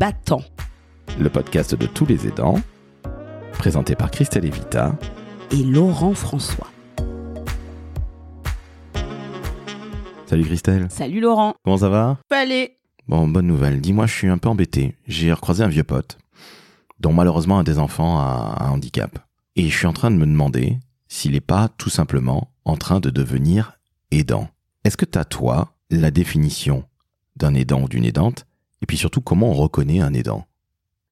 battant. Le podcast de tous les aidants, présenté par Christelle Evita et Laurent François. Salut Christelle. Salut Laurent. Comment ça va? Allez. Bon, bonne nouvelle. Dis-moi, je suis un peu embêté. J'ai recroisé un vieux pote, dont malheureusement un des enfants a un handicap. Et je suis en train de me demander s'il n'est pas tout simplement en train de devenir aidant. Est-ce que tu as, toi, la définition d'un aidant ou d'une aidante? Et puis surtout, comment on reconnaît un aidant?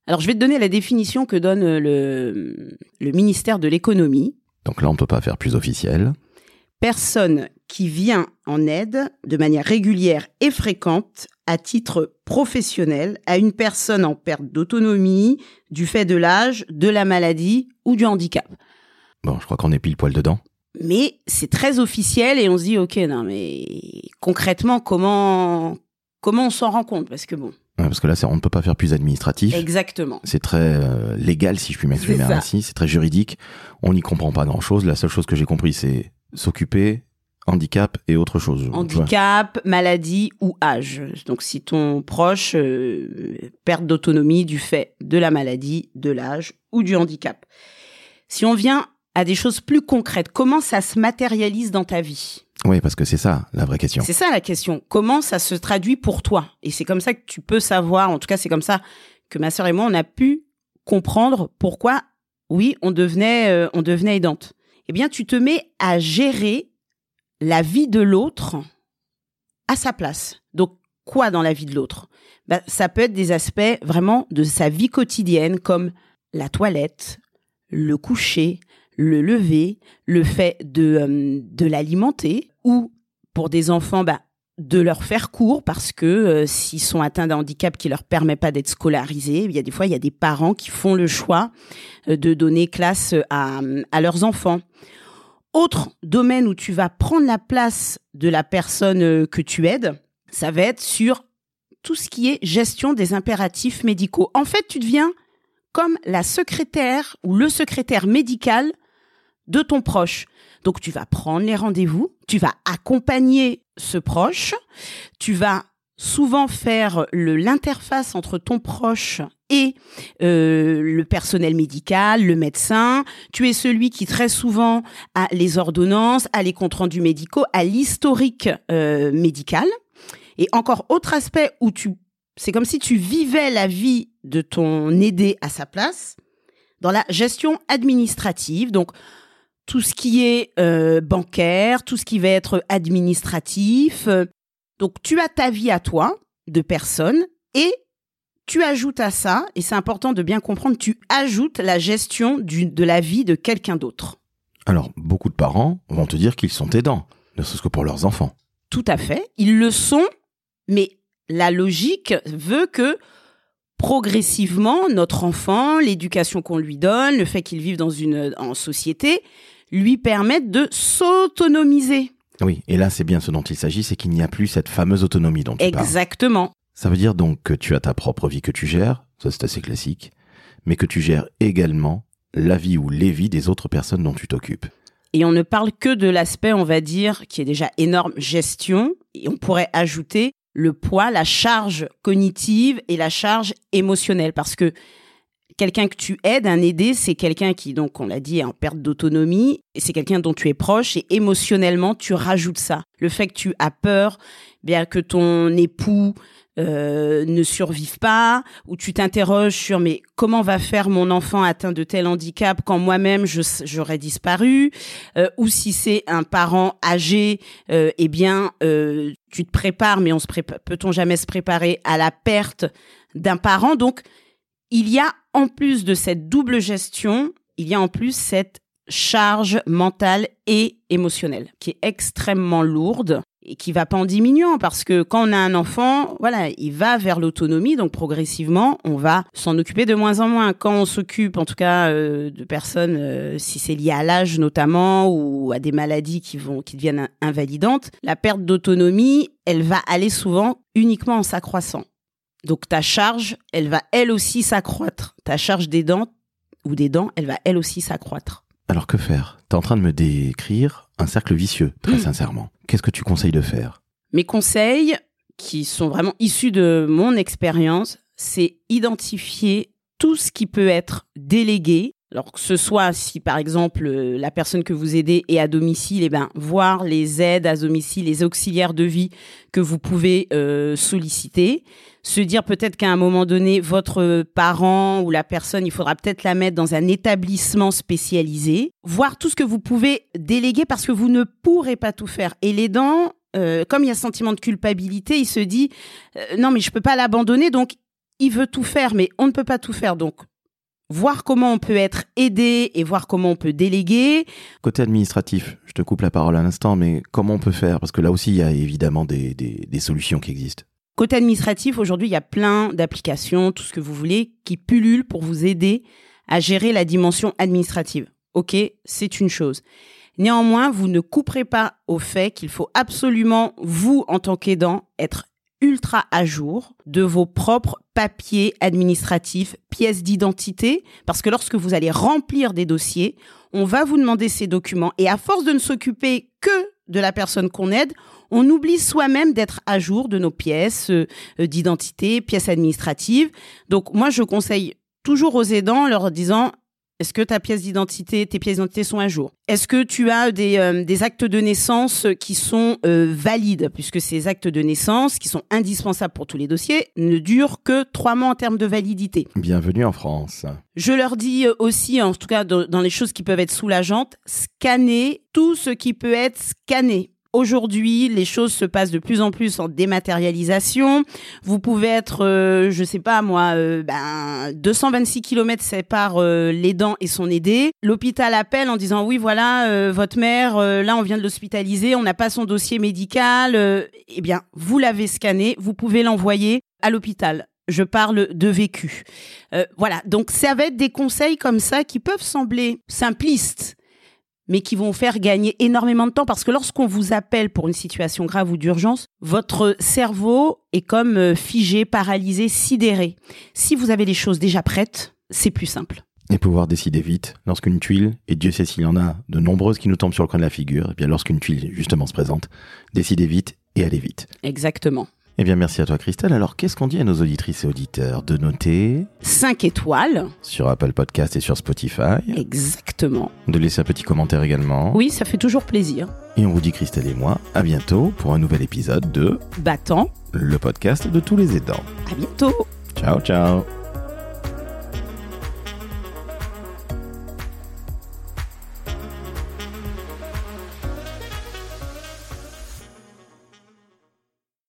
Alors, je vais te donner la définition que donne le, le ministère de l'économie. Donc là, on ne peut pas faire plus officiel. Personne qui vient en aide de manière régulière et fréquente à titre professionnel à une personne en perte d'autonomie du fait de l'âge, de la maladie ou du handicap. Bon, je crois qu'on est pile poil dedans. Mais c'est très officiel et on se dit, ok, non, mais concrètement, comment, comment on s'en rend compte? Parce que bon. parce que là, on ne peut pas faire plus administratif. Exactement. C'est très euh, légal, si je puis m'exprimer ainsi. C'est très juridique. On n'y comprend pas grand-chose. La seule chose que j'ai compris, c'est s'occuper, handicap et autre chose. Handicap, maladie ou âge. Donc si ton proche euh, perd d'autonomie du fait de la maladie, de l'âge ou du handicap. Si on vient à des choses plus concrètes, comment ça se matérialise dans ta vie? Oui, parce que c'est ça la vraie question. C'est ça la question. Comment ça se traduit pour toi? Et c'est comme ça que tu peux savoir, en tout cas c'est comme ça que ma sœur et moi, on a pu comprendre pourquoi, oui, on devenait, euh, on devenait aidante eh bien, tu te mets à gérer la vie de l'autre à sa place. Donc, quoi dans la vie de l'autre? Bah, Ça peut être des aspects vraiment de sa vie quotidienne, comme la toilette, le coucher, le lever, le fait de, euh, de l'alimenter, ou pour des enfants, bah, de leur faire cours parce que euh, s'ils sont atteints d'un handicap qui leur permet pas d'être scolarisés, il y a des fois il y a des parents qui font le choix euh, de donner classe à, à leurs enfants. Autre domaine où tu vas prendre la place de la personne euh, que tu aides, ça va être sur tout ce qui est gestion des impératifs médicaux. En fait, tu deviens comme la secrétaire ou le secrétaire médical de ton proche. Donc tu vas prendre les rendez-vous, tu vas accompagner ce proche, tu vas souvent faire l'interface entre ton proche et euh, le personnel médical, le médecin. Tu es celui qui très souvent a les ordonnances, a les comptes rendus médicaux, a l'historique euh, médical. Et encore autre aspect où tu, c'est comme si tu vivais la vie de ton aidé à sa place dans la gestion administrative. Donc tout ce qui est euh, bancaire, tout ce qui va être administratif. Donc tu as ta vie à toi de personne et tu ajoutes à ça, et c'est important de bien comprendre, tu ajoutes la gestion du, de la vie de quelqu'un d'autre. Alors, beaucoup de parents vont te dire qu'ils sont aidants, ne serait-ce que pour leurs enfants. Tout à fait, ils le sont, mais la logique veut que progressivement, notre enfant, l'éducation qu'on lui donne, le fait qu'il vive dans une en société, lui permettent de s'autonomiser. Oui, et là c'est bien ce dont il s'agit, c'est qu'il n'y a plus cette fameuse autonomie dont tu parles. Exactement. Ça veut dire donc que tu as ta propre vie que tu gères, ça c'est assez classique, mais que tu gères également la vie ou les vies des autres personnes dont tu t'occupes. Et on ne parle que de l'aspect, on va dire, qui est déjà énorme, gestion, et on pourrait ajouter le poids, la charge cognitive et la charge émotionnelle, parce que quelqu'un que tu aides, un aidé, c'est quelqu'un qui, donc, on l'a dit, est en perte d'autonomie, c'est quelqu'un dont tu es proche, et émotionnellement, tu rajoutes ça. Le fait que tu as peur, bien que ton époux euh, ne survive pas, ou tu t'interroges sur mais comment va faire mon enfant atteint de tel handicap quand moi-même j'aurais disparu, euh, ou si c'est un parent âgé, euh, eh bien tu te prépares, mais on peut-on jamais se préparer à la perte d'un parent? Donc il y a en plus de cette double gestion, il y a en plus cette charge mentale et émotionnelle qui est extrêmement lourde et qui va pas en diminuant parce que quand on a un enfant, voilà, il va vers l'autonomie, donc progressivement, on va s'en occuper de moins en moins. Quand on s'occupe, en tout cas, euh, de personnes, euh, si c'est lié à l'âge notamment ou à des maladies qui vont, qui deviennent invalidantes, la perte d'autonomie, elle va aller souvent uniquement en s'accroissant. Donc ta charge, elle va elle aussi s'accroître. Ta charge des dents ou des dents, elle va elle aussi s'accroître. Alors que faire? Tu es en train de me décrire un cercle vicieux, très hmm. sincèrement. Qu'est-ce que tu conseilles de faire? Mes conseils, qui sont vraiment issus de mon expérience, c'est identifier tout ce qui peut être délégué. Alors que ce soit si par exemple euh, la personne que vous aidez est à domicile, eh ben voir les aides à domicile, les auxiliaires de vie que vous pouvez euh, solliciter, se dire peut-être qu'à un moment donné votre parent ou la personne, il faudra peut-être la mettre dans un établissement spécialisé, voir tout ce que vous pouvez déléguer parce que vous ne pourrez pas tout faire. Et l'aidant, euh, comme il y a sentiment de culpabilité, il se dit non mais je peux pas l'abandonner donc il veut tout faire mais on ne peut pas tout faire. Donc voir comment on peut être aidé et voir comment on peut déléguer. Côté administratif, je te coupe la parole à l'instant, mais comment on peut faire? Parce que là aussi, il y a évidemment des, des, des solutions qui existent. Côté administratif, aujourd'hui, il y a plein d'applications, tout ce que vous voulez, qui pullulent pour vous aider à gérer la dimension administrative. Ok, c'est une chose. Néanmoins, vous ne couperez pas au fait qu'il faut absolument, vous, en tant qu'aidant, être ultra à jour de vos propres papiers administratifs, pièces d'identité, parce que lorsque vous allez remplir des dossiers, on va vous demander ces documents et à force de ne s'occuper que de la personne qu'on aide, on oublie soi-même d'être à jour de nos pièces euh, d'identité, pièces administratives. Donc moi, je conseille toujours aux aidants leur disant est-ce que ta pièce d'identité, tes pièces d'identité sont à jour? Est-ce que tu as des, euh, des, actes de naissance qui sont euh, valides? Puisque ces actes de naissance, qui sont indispensables pour tous les dossiers, ne durent que trois mois en termes de validité. Bienvenue en France. Je leur dis aussi, en tout cas dans les choses qui peuvent être soulageantes, scanner tout ce qui peut être scanné. Aujourd'hui, les choses se passent de plus en plus en dématérialisation. Vous pouvez être, euh, je sais pas moi, euh, ben 226 km séparent euh, l'aidant et son aidé. L'hôpital appelle en disant oui voilà euh, votre mère, euh, là on vient de l'hospitaliser, on n'a pas son dossier médical. eh bien, vous l'avez scanné, vous pouvez l'envoyer à l'hôpital. Je parle de vécu. voilà, donc ça va être des conseils comme ça qui peuvent sembler simplistes mais qui vont faire gagner énormément de temps parce que lorsqu'on vous appelle pour une situation grave ou d'urgence, votre cerveau est comme euh, figé, paralysé, sidéré. Si vous avez les choses déjà prêtes, c'est plus simple. Et pouvoir décider vite lorsqu'une tuile, et Dieu sait s'il y en a de nombreuses qui nous tombent sur le coin de la figure, et bien lorsqu'une tuile justement se présente, décider vite et aller vite. Exactement. Eh bien, merci à toi, Christelle. Alors, qu'est-ce qu'on dit à nos auditrices et auditeurs De noter 5 étoiles sur Apple Podcast et sur Spotify. Exactement. De laisser un petit commentaire également. Oui, ça fait toujours plaisir. Et on vous dit, Christelle et moi, à bientôt pour un nouvel épisode de Battant, le podcast de tous les aidants. À bientôt. Ciao, ciao.